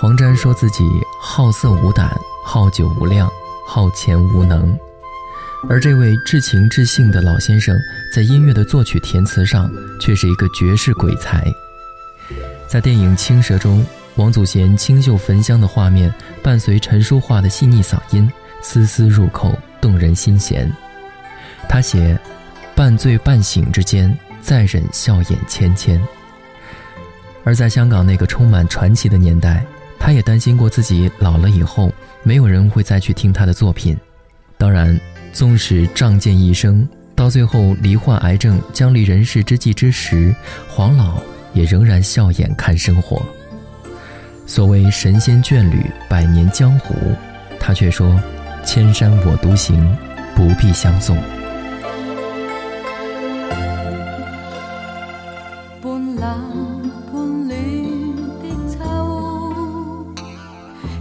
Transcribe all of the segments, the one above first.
黄沾说自己好色无胆，好酒无量，好钱无能。而这位至情至性的老先生，在音乐的作曲填词上，却是一个绝世鬼才。在电影《青蛇》中，王祖贤清秀焚香的画面，伴随陈淑桦的细腻嗓音，丝丝入扣，动人心弦。他写：“半醉半醒之间，再忍笑眼千千。”而在香港那个充满传奇的年代，他也担心过自己老了以后，没有人会再去听他的作品。当然。纵使仗剑一生，到最后罹患癌症将离人世之际之时，黄老也仍然笑眼看生活。所谓神仙眷侣，百年江湖，他却说：“千山我独行，不必相送。”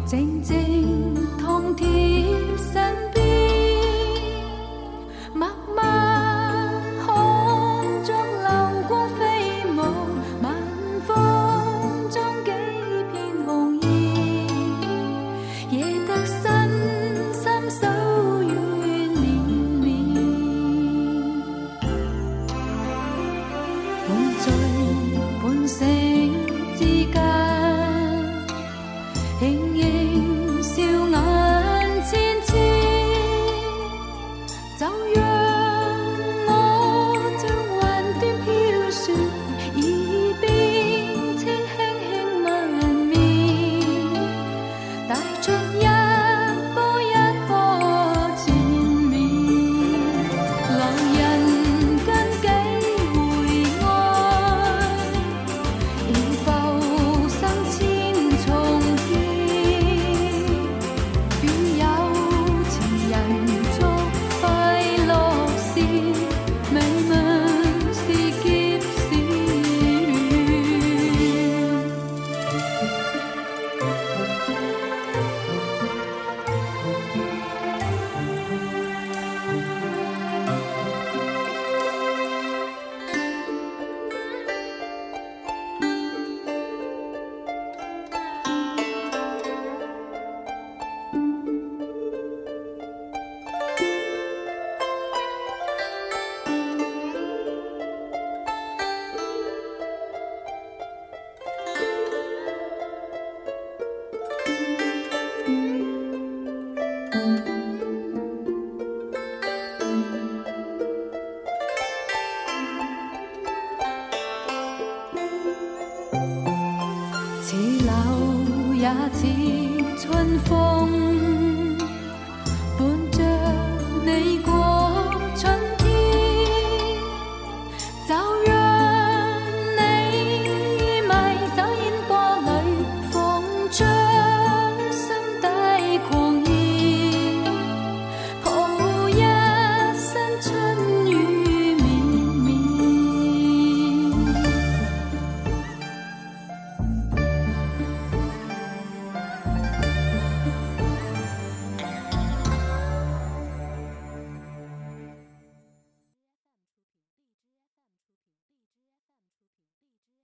静静也似春风。